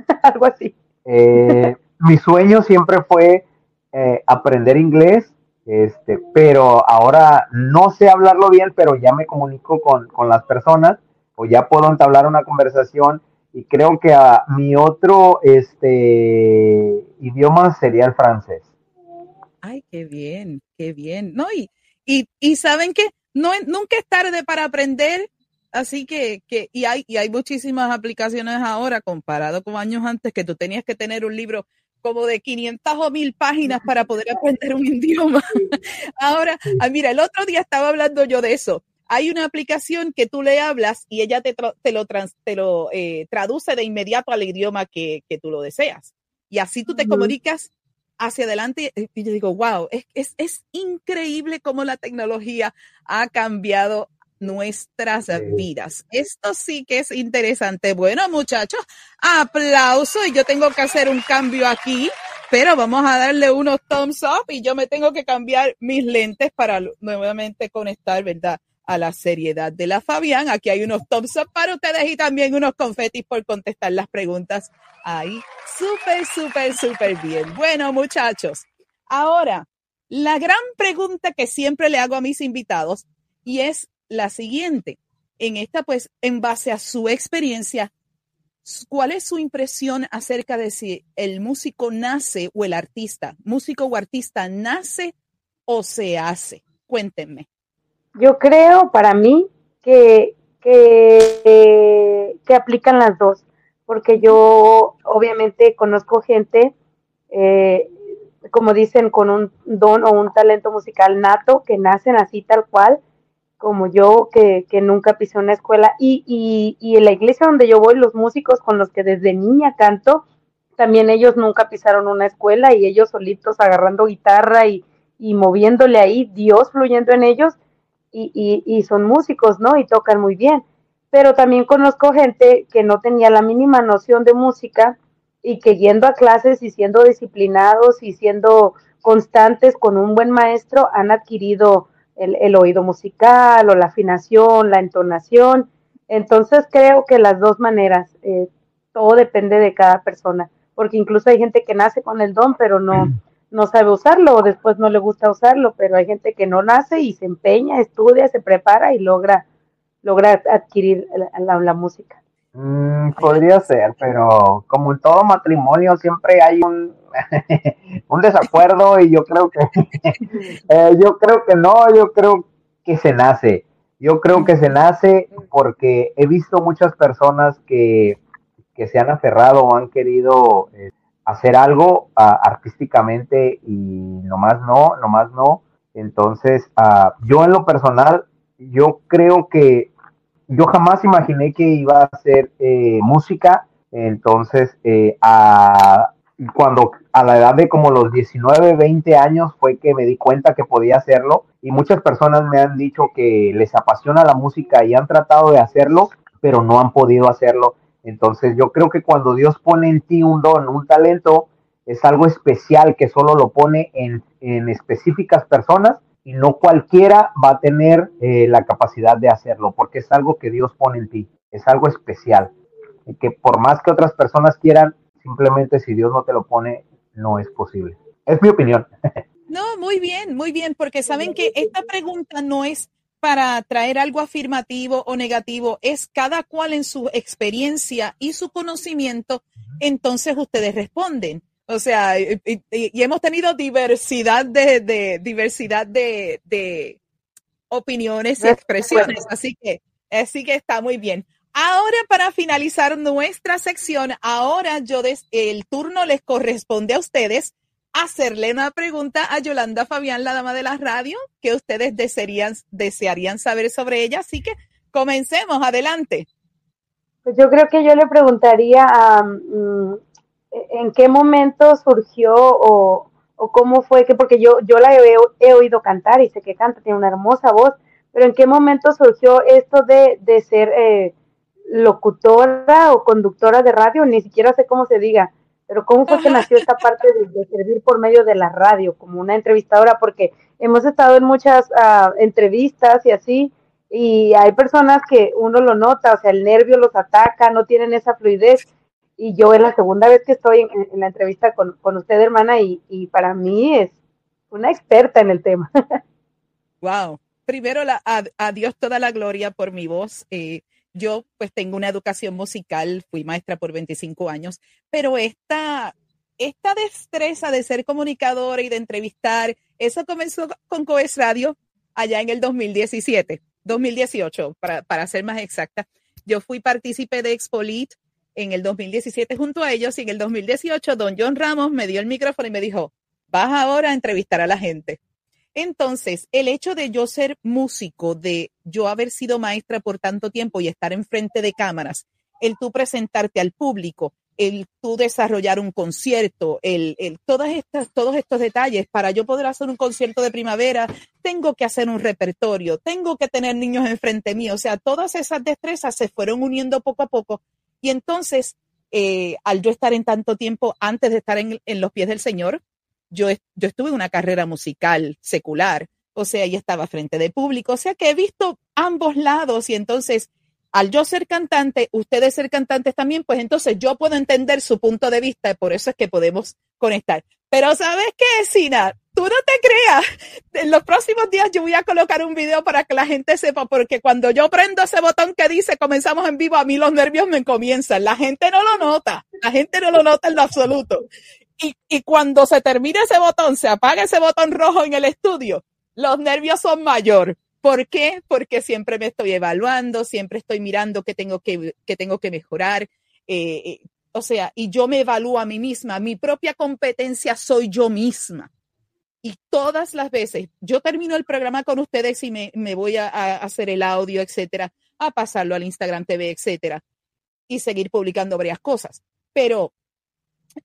Algo así. Eh, mi sueño siempre fue eh, aprender inglés, este, pero ahora no sé hablarlo bien, pero ya me comunico con, con las personas o ya puedo entablar una conversación y creo que a mi otro este idioma sería el francés. Ay, qué bien, qué bien. No, y, y, y saben que no, nunca es tarde para aprender. Así que, que y, hay, y hay muchísimas aplicaciones ahora comparado con años antes que tú tenías que tener un libro como de 500 o 1000 páginas para poder aprender un idioma. ahora, ah, mira, el otro día estaba hablando yo de eso. Hay una aplicación que tú le hablas y ella te, te lo, trans, te lo eh, traduce de inmediato al idioma que, que, tú lo deseas. Y así tú te comunicas hacia adelante y yo digo, wow, es, es, es increíble cómo la tecnología ha cambiado nuestras vidas. Esto sí que es interesante. Bueno, muchachos, aplauso y yo tengo que hacer un cambio aquí, pero vamos a darle unos thumbs up y yo me tengo que cambiar mis lentes para nuevamente conectar, ¿verdad? A la seriedad de la Fabián. Aquí hay unos thumbs para ustedes y también unos confetis por contestar las preguntas ahí súper, súper, súper bien. Bueno, muchachos, ahora, la gran pregunta que siempre le hago a mis invitados y es la siguiente. En esta, pues, en base a su experiencia, ¿cuál es su impresión acerca de si el músico nace o el artista, músico o artista, nace o se hace? Cuéntenme. Yo creo, para mí, que, que, que aplican las dos porque yo obviamente conozco gente, eh, como dicen, con un don o un talento musical nato, que nacen así tal cual, como yo, que, que nunca pisé una escuela. Y, y, y en la iglesia donde yo voy, los músicos con los que desde niña canto, también ellos nunca pisaron una escuela y ellos solitos agarrando guitarra y, y moviéndole ahí, Dios fluyendo en ellos, y, y, y son músicos, ¿no? Y tocan muy bien pero también conozco gente que no tenía la mínima noción de música y que yendo a clases y siendo disciplinados y siendo constantes con un buen maestro han adquirido el, el oído musical o la afinación, la entonación. Entonces creo que las dos maneras, eh, todo depende de cada persona, porque incluso hay gente que nace con el don, pero no, no sabe usarlo o después no le gusta usarlo, pero hay gente que no nace y se empeña, estudia, se prepara y logra lograr adquirir la, la, música. Mm, podría ser, pero como en todo matrimonio siempre hay un, un desacuerdo y yo creo que eh, yo creo que no, yo creo que se nace. Yo creo que se nace porque he visto muchas personas que, que se han aferrado o han querido eh, hacer algo uh, artísticamente y nomás no, nomás no. Entonces, uh, yo en lo personal yo creo que yo jamás imaginé que iba a hacer eh, música, entonces eh, cuando a la edad de como los 19, 20 años fue que me di cuenta que podía hacerlo y muchas personas me han dicho que les apasiona la música y han tratado de hacerlo, pero no han podido hacerlo. Entonces yo creo que cuando Dios pone en ti un don, un talento, es algo especial que solo lo pone en, en específicas personas y no cualquiera va a tener eh, la capacidad de hacerlo, porque es algo que Dios pone en ti, es algo especial, que por más que otras personas quieran, simplemente si Dios no te lo pone, no es posible. Es mi opinión. No, muy bien, muy bien, porque saben que esta pregunta no es para traer algo afirmativo o negativo, es cada cual en su experiencia y su conocimiento, entonces ustedes responden. O sea, y, hemos tenido diversidad de, diversidad de, opiniones y expresiones, así que, así que está muy bien. Ahora, para finalizar nuestra sección, ahora yo el turno les corresponde a ustedes hacerle una pregunta a Yolanda Fabián, la dama de la radio, que ustedes desearían, desearían saber sobre ella. Así que comencemos, adelante. Pues yo creo que yo le preguntaría mm, en qué momento surgió o, cómo fue que, porque yo, yo la he, oído cantar y sé que canta, tiene una hermosa voz, pero en qué momento surgió esto de, ser eh, locutora o conductora de radio, ni siquiera sé cómo se diga, pero cómo fue que nació esta parte de, servir por medio de la radio como una entrevistadora, porque hemos estado en muchas uh, entrevistas y así, y hay personas que uno lo nota, o sea, el nervio los ataca, no tienen esa fluidez, y yo es la segunda vez que estoy en, la entrevista con, usted, hermana, y, para mí es una experta en el tema. Wow. Primero, la, a, Dios toda la gloria por mi voz. Eh, yo pues tengo una educación musical, fui maestra por 25 años, pero esta, esta destreza de ser comunicadora y de entrevistar, eso comenzó con Coes Radio allá en el 2017, 2018, para, para ser más exacta. Yo fui partícipe de Expolit en el 2017 junto a ellos y en el 2018 don John Ramos me dio el micrófono y me dijo, vas ahora a entrevistar a la gente. Entonces, el hecho de yo ser músico, de yo haber sido maestra por tanto tiempo y estar enfrente de cámaras, el tú presentarte al público, el tú desarrollar un concierto, el, el, todas todos estos detalles, para yo poder hacer un concierto de primavera, tengo que hacer un repertorio, tengo que tener niños enfrente mío, o sea, todas esas destrezas se fueron uniendo poco a poco. Y entonces, eh, al yo estar en tanto tiempo antes de estar en, los pies del Señor, yo, estuve en una carrera musical secular, o sea, y estaba frente de público, o sea que he visto ambos lados y entonces, al yo ser cantante, ustedes ser cantantes también, pues entonces yo puedo entender su punto de vista y por eso es que podemos conectar. Pero ¿sabes qué, Sina? tú no te creas. En los próximos días yo voy a colocar un video para que la gente sepa, porque cuando yo prendo ese botón que dice comenzamos en vivo, a mí los nervios me comienzan. La gente no lo nota, la gente no lo nota en lo absoluto. Y, cuando se termina ese botón, se apaga ese botón rojo en el estudio, los nervios son mayor. ¿Por qué? Porque siempre me estoy evaluando, siempre estoy mirando qué tengo que, qué tengo que mejorar. Eh, eh, o sea, y yo me evalúo a mí misma. Mi propia competencia soy yo misma. Y todas las veces, yo termino el programa con ustedes y me, voy a, hacer el audio, etcétera, a pasarlo al Instagram TV, etcétera, y seguir publicando varias cosas. Pero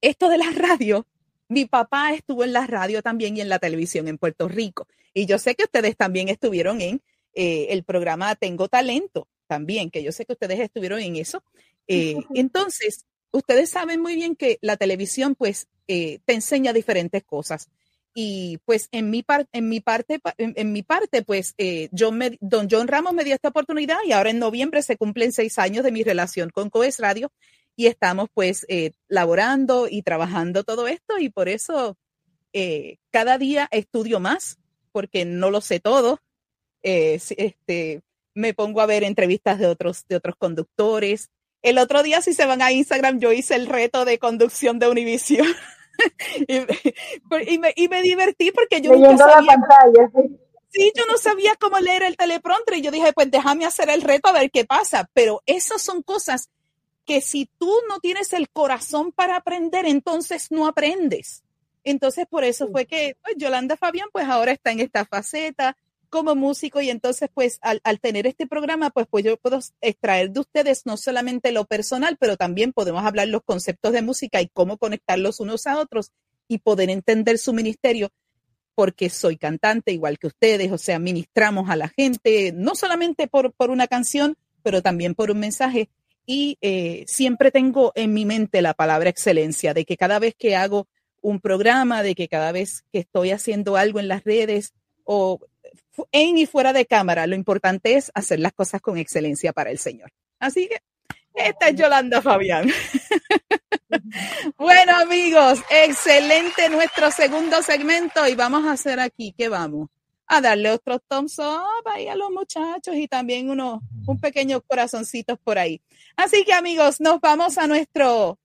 esto de la radio, mi papá estuvo en la radio también y en la televisión en Puerto Rico. Y yo sé que ustedes también estuvieron en eh, el programa Tengo Talento, también, que yo sé que ustedes estuvieron en eso. Eh, entonces, ustedes saben muy bien que la televisión, pues, eh, te enseña diferentes cosas y pues en mi, parte en mi parte, en, mi parte, pues me, don John Ramos me dio esta oportunidad y ahora en noviembre se cumplen seis años de mi relación con Coes Radio y estamos pues eh, laborando y trabajando todo esto y por eso eh, cada día estudio más porque no lo sé todo. Eh, este, me pongo a ver entrevistas de otros, de otros conductores. El otro día, si se van a Instagram, yo hice el reto de conducción de Univision. y, me, y, me, divertí porque yo nunca sabía. pantalla, ¿sí? yo no sabía cómo leer el teleprompter y yo dije, pues déjame hacer el reto a ver qué pasa. Pero esas son cosas que si tú no tienes el corazón para aprender, entonces no aprendes. Entonces, por eso fue que pues, Yolanda Fabián, pues ahora está en esta faceta como músico y entonces pues al, al, tener este programa pues pues yo puedo extraer de ustedes no solamente lo personal, pero también podemos hablar los conceptos de música y cómo conectarlos unos a otros y poder entender su ministerio porque soy cantante igual que ustedes, o sea, ministramos a la gente, no solamente por, por una canción, pero también por un mensaje. Y eh, siempre tengo en mi mente la palabra excelencia, de que cada vez que hago un programa, de que cada vez que estoy haciendo algo en las redes o en y fuera de cámara, lo importante es hacer las cosas con excelencia para el Señor. Así que esta es Yolanda Fabián. bueno, amigos, excelente nuestro segundo segmento y vamos a hacer aquí, ¿qué vamos? A darle otros thumbs up ahí a los muchachos y también unos, un pequeño corazoncitos por ahí. Así que, amigos, nos vamos a nuestro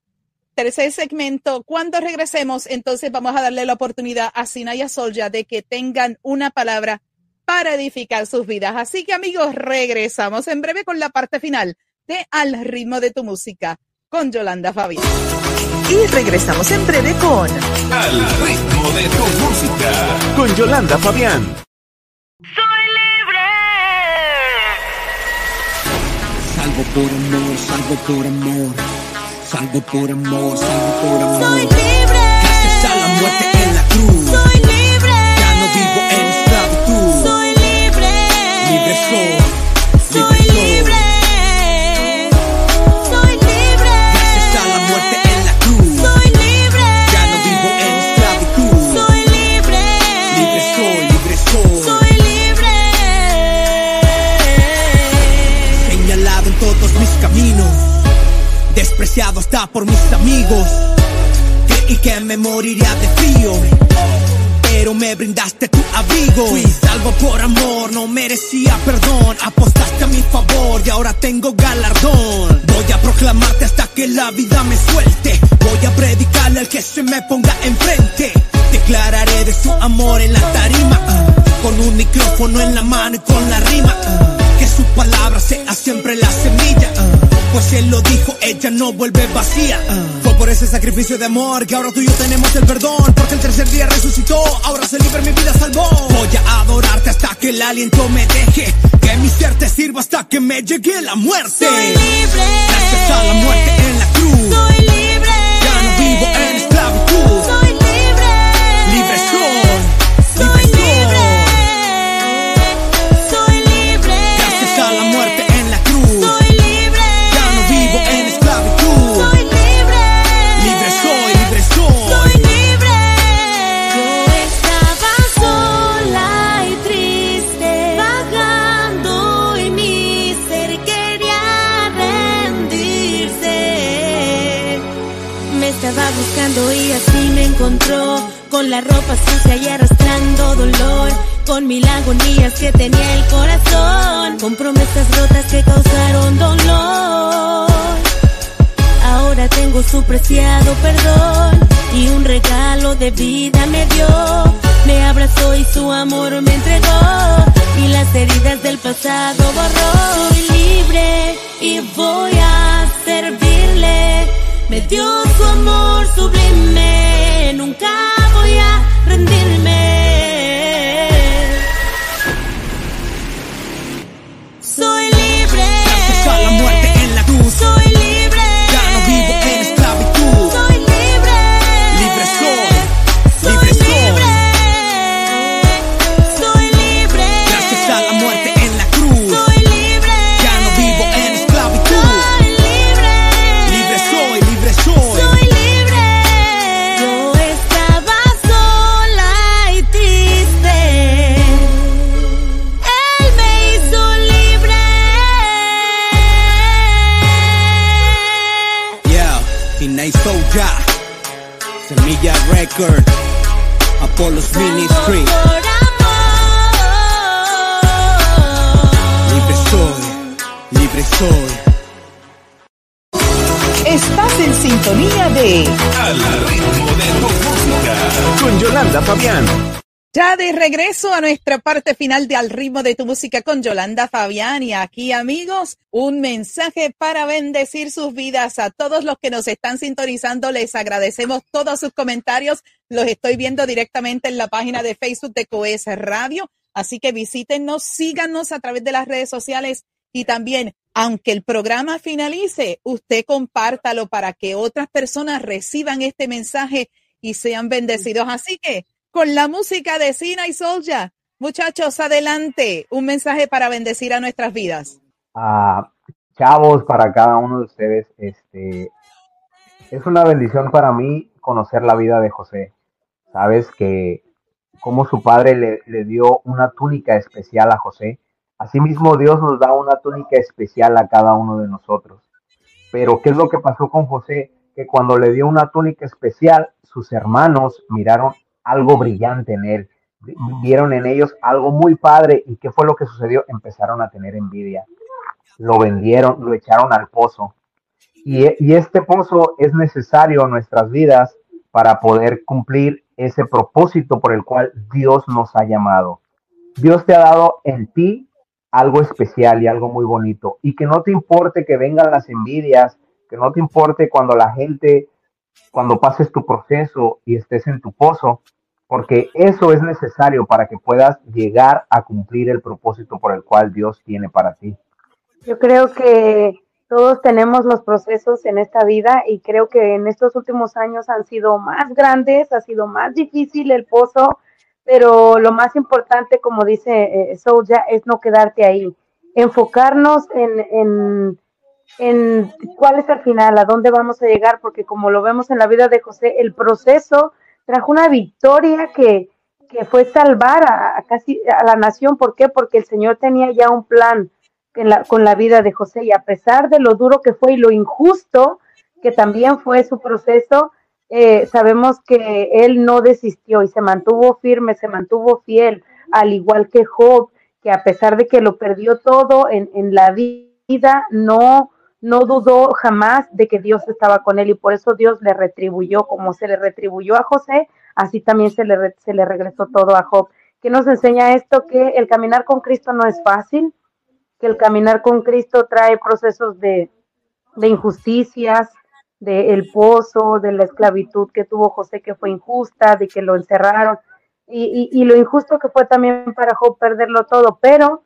tercer segmento. Cuando regresemos, entonces vamos a darle la oportunidad a Sina y a Solja de que tengan una palabra para edificar sus vidas. Así que, amigos, regresamos en breve con la parte final de Al ritmo de tu música con Yolanda Fabián. Y regresamos en breve con Al ritmo de tu música con Yolanda Fabián. Soy libre. Salvo por amor, salvo por amor. Salvo por amor, salvo por amor. Soy libre. Gracias a la muerte Despreciado hasta por mis amigos. Creí que me moriría de frío. Pero me brindaste tu abrigo. Fui salvo por amor, no merecía perdón. Apostaste a mi favor y ahora tengo galardón. Voy a proclamarte hasta que la vida me suelte. Voy a predicarle al que se me ponga enfrente. Declararé de su amor en la tarima. ah, con un micrófono en la mano y con la rima. ah, que su palabra sea siempre la semilla. ah, pues él lo dijo, ella no vuelve vacía. Fue por ese sacrificio de amor que ahora tú y yo tenemos el perdón. Porque el tercer día resucitó, ahora se libre mi vida salvó. Voy a adorarte hasta que el aliento me deje. Que mi ser te sirva hasta que me llegue la muerte. Soy. Agonías que tenía el corazón, con promesas rotas que causaron dolor. Ahora tengo su preciado perdón y un regalo de vida me dio. Me abrazó y su amor me entregó y las heridas del pasado borró. Soy libre y voy a servirle. Me dio su amor sublime. Soja, Semilla Record, Apollos Ministry. Por amor. Libre soy, libre soy. Estás en sintonía de Al ritmo de tu música con Yolanda Fabián. Ya de regreso a nuestra parte final de Al ritmo de tu música con Yolanda Fabián y aquí amigos, un mensaje para bendecir sus vidas a todos los que nos están sintonizando. Les agradecemos todos sus comentarios. Los estoy viendo directamente en la página de Facebook de Coes Radio. Así que visítenos, síganos a través de las redes sociales y también, aunque el programa finalice, usted compártalo para que otras personas reciban este mensaje y sean bendecidos. Así que, con la música de Sina y Solja, muchachos, adelante, un mensaje para bendecir a nuestras vidas. Ah, chavos, para cada uno de ustedes, este, es una bendición para mí conocer la vida de José. Sabes que como su padre le, le dio una túnica especial a José, asimismo Dios nos da una túnica especial a cada uno de nosotros. Pero ¿qué es lo que pasó con José? Que cuando le dio una túnica especial, sus hermanos miraron algo brillante en él, vieron en ellos algo muy padre y ¿qué fue lo que sucedió? Empezaron a tener envidia. Lo vendieron, lo echaron al pozo. Y, y este pozo es necesario en nuestras vidas para poder cumplir ese propósito por el cual Dios nos ha llamado. Dios te ha dado en ti algo especial y algo muy bonito. Y que no te importe que vengan las envidias, que no te importe cuando la gente, cuando pases tu proceso y estés en tu pozo, porque eso es necesario para que puedas llegar a cumplir el propósito por el cual Dios tiene para ti. Yo creo que todos tenemos los procesos en esta vida y creo que en estos últimos años han sido más grandes, ha sido más difícil el pozo, pero lo más importante, como dice eh, Soulja, es no quedarte ahí, enfocarnos en, en, en cuál es el final, a dónde vamos a llegar, porque como lo vemos en la vida de José, el proceso trajo una victoria que, que fue salvar a, casi a la nación. ¿Por qué? Porque el Señor tenía ya un plan la, con la vida de José y a pesar de lo duro que fue y lo injusto que también fue su proceso, eh, sabemos que él no desistió y se mantuvo firme, se mantuvo fiel, al igual que Job, que a pesar de que lo perdió todo en, en la vida, no, no dudó jamás de que Dios estaba con él y por eso Dios le retribuyó, como se le retribuyó a José, así también se le, se le regresó todo a Job. ¿Qué nos enseña esto? Que el caminar con Cristo no es fácil, que el caminar con Cristo trae procesos de, de injusticias, de el pozo, de la esclavitud que tuvo José que fue injusta, de que lo encerraron, y, y lo injusto que fue también para Job perderlo todo, pero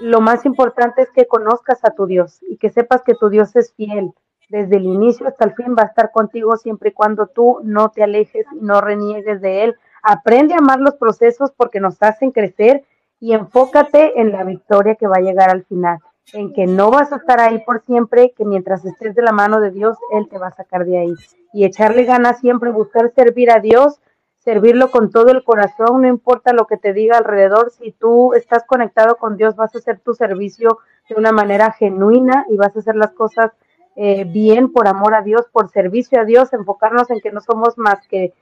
lo más importante es que conozcas a tu Dios y que sepas que tu Dios es fiel. Desde el inicio hasta el fin va a estar contigo siempre y cuando tú no te alejes y no reniegues de Él. Aprende a amar los procesos porque nos hacen crecer y enfócate en la victoria que va a llegar al final, en que no vas a estar ahí por siempre, que mientras estés de la mano de Dios, Él te va a sacar de ahí. Y echarle ganas siempre, buscar servir a Dios, servirlo con todo el corazón, no importa lo que te diga alrededor, si tú estás conectado con Dios, vas a hacer tu servicio de una manera genuina y vas a hacer las cosas eh, bien por amor a Dios, por servicio a Dios, enfocarnos en que no somos más que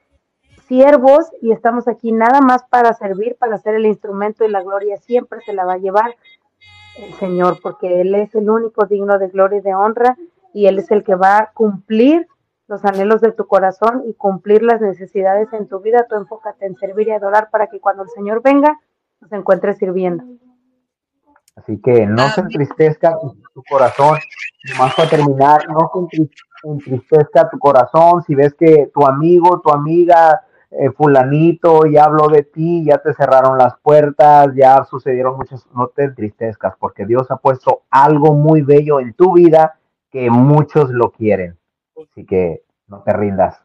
siervos y estamos aquí nada más para servir, para ser el instrumento y la gloria siempre se la va a llevar el Señor, porque Él es el único digno de gloria y de honra y Él es el que va a cumplir los anhelos de tu corazón y cumplir las necesidades en tu vida. Tú enfócate en servir y adorar para que cuando el Señor venga, nos encuentre sirviendo. Así que no se entristezca tu corazón, más para terminar, no se entristezca tu corazón si ves que tu amigo, tu amiga, eh, fulanito ya habló de ti, ya te cerraron las puertas, ya sucedieron muchas, no te entristezcas, porque Dios ha puesto algo muy bello en tu vida que muchos lo quieren. Así que no te rindas.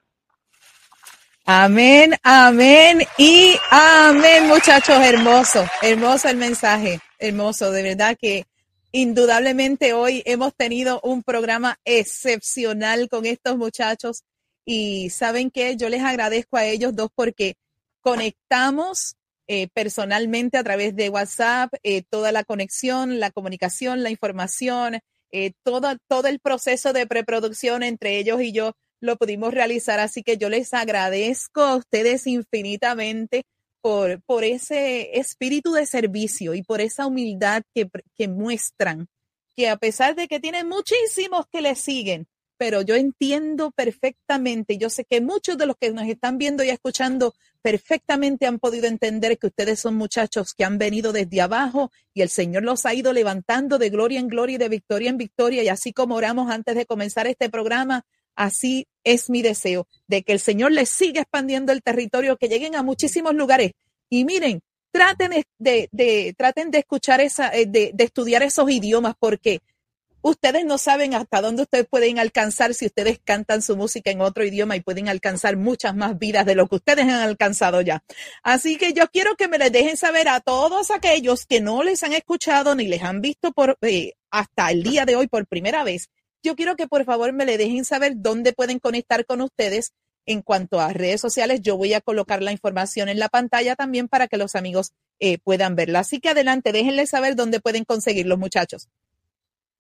Amén, amén y amén, muchachos, hermoso, hermoso el mensaje, hermoso, de verdad que indudablemente hoy hemos tenido un programa excepcional con estos muchachos. Y saben que yo les agradezco a ellos dos porque conectamos eh, personalmente a través de WhatsApp eh, toda la conexión, la comunicación, la información, eh, todo, todo el proceso de preproducción entre ellos y yo lo pudimos realizar. Así que yo les agradezco a ustedes infinitamente por, por ese espíritu de servicio y por esa humildad que, que muestran, que a pesar de que tienen muchísimos que les siguen, pero yo entiendo perfectamente, yo sé que muchos de los que nos están viendo y escuchando perfectamente han podido entender que ustedes son muchachos que han venido desde abajo y el Señor los ha ido levantando de gloria en gloria y de victoria en victoria. Y así como oramos antes de comenzar este programa, así es mi deseo, de que el Señor les siga expandiendo el territorio, que lleguen a muchísimos lugares. Y miren, traten de, de, traten de escuchar esa, eh, de, de estudiar esos idiomas porque ustedes no saben hasta dónde ustedes pueden alcanzar si ustedes cantan su música en otro idioma y pueden alcanzar muchas más vidas de lo que ustedes han alcanzado ya. Así que yo quiero que me les dejen saber a todos aquellos que no les han escuchado ni les han visto por eh, hasta el día de hoy por primera vez. Yo quiero que por favor me le dejen saber dónde pueden conectar con ustedes en cuanto a redes sociales. Yo voy a colocar la información en la pantalla también para que los amigos eh, puedan verla. Así que adelante, déjenles saber dónde pueden conseguir los muchachos.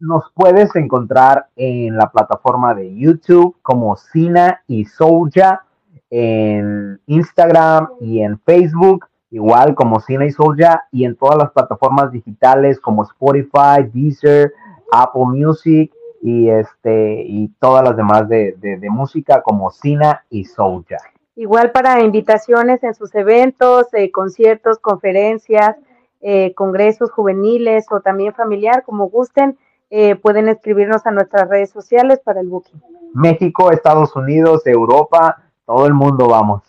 Nos puedes encontrar en la plataforma de YouTube como Sina y Soulja, en Instagram y en Facebook, igual como Sina y Soulja, y en todas las plataformas digitales como Spotify, Deezer, Apple Music y este y todas las demás de, de, música como Sina y Soulja. Igual para invitaciones en sus eventos, eh, conciertos, conferencias, eh, congresos juveniles o también familiar, como gusten, eh, pueden escribirnos a nuestras redes sociales para el booking. México, Estados Unidos, Europa, todo el mundo vamos.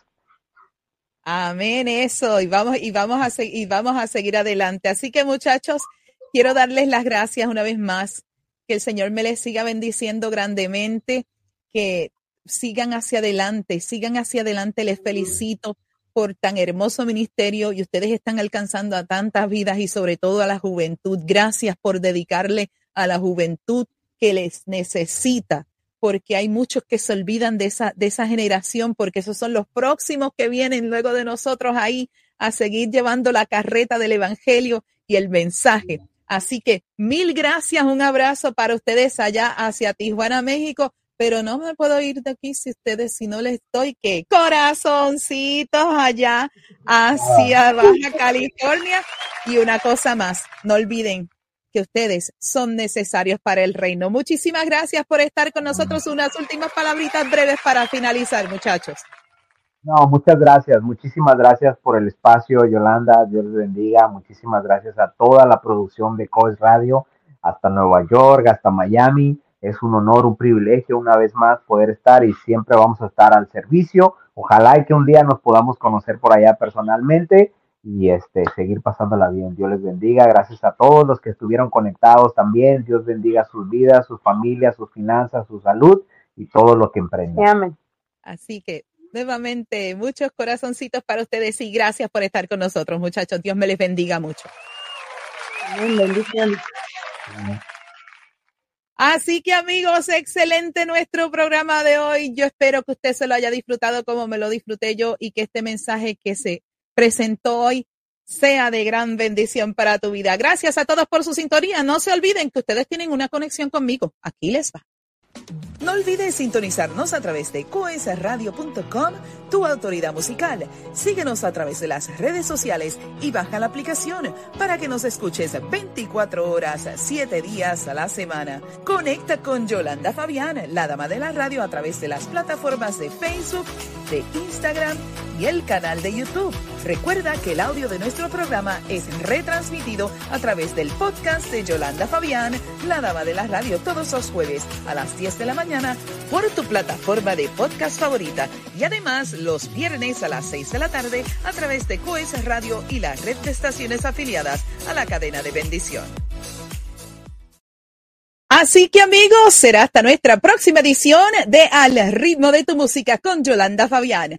Amén, eso, y vamos, y vamos a seguir, y vamos a seguir adelante. Así que muchachos, quiero darles las gracias una vez más, que el Señor me les siga bendiciendo grandemente, que sigan hacia adelante, sigan hacia adelante, les felicito por tan hermoso ministerio y ustedes están alcanzando a tantas vidas y sobre todo a la juventud. Gracias por dedicarle a la juventud que les necesita, porque hay muchos que se olvidan de esa, de esa generación, porque esos son los próximos que vienen luego de nosotros ahí a seguir llevando la carreta del Evangelio y el mensaje. Así que mil gracias, un abrazo para ustedes allá hacia Tijuana, México pero no me puedo ir de aquí si ustedes, si no les doy que corazoncitos allá hacia Baja California. Y una cosa más, no olviden que ustedes son necesarios para el reino. Muchísimas gracias por estar con nosotros. Unas últimas palabritas breves para finalizar, muchachos. No, muchas gracias, muchísimas gracias por el espacio, Yolanda, Dios les bendiga, muchísimas gracias a toda la producción de Coes Radio, hasta Nueva York, hasta Miami, es un honor, un privilegio una vez más poder estar y siempre vamos a estar al servicio, ojalá y que un día nos podamos conocer por allá personalmente y este seguir pasándola bien. Dios les bendiga. Gracias a todos los que estuvieron conectados también. Dios bendiga sus vidas, sus familias, sus finanzas, su salud y todo lo que emprenden. Amén. Así que nuevamente muchos corazoncitos para ustedes y gracias por estar con nosotros, muchachos. Dios me les bendiga mucho. Amén. Bendiciones. Así que amigos, excelente nuestro programa de hoy. Yo espero que usted se lo haya disfrutado como me lo disfruté yo y que este mensaje que se presentó hoy sea de gran bendición para tu vida. Gracias a todos por su sintonía. No se olviden que ustedes tienen una conexión conmigo. Aquí les va. No olvides sintonizarnos a través de coesradio.com, tu autoridad musical. Síguenos a través de las redes sociales y baja la aplicación para que nos escuches 24 horas, 7 días a la semana. Conecta con Yolanda Fabián, la dama de la radio, a través de las plataformas de Facebook, de Instagram el canal de YouTube. Recuerda que el audio de nuestro programa es retransmitido a través del podcast de Yolanda Fabián, la dama de la radio, todos los jueves a las 10 de la mañana por tu plataforma de podcast favorita y además los viernes a las 6 de la tarde a través de Coes Radio y la red de estaciones afiliadas a la cadena de bendición. Así que amigos, será hasta nuestra próxima edición de Al ritmo de tu música con Yolanda Fabián,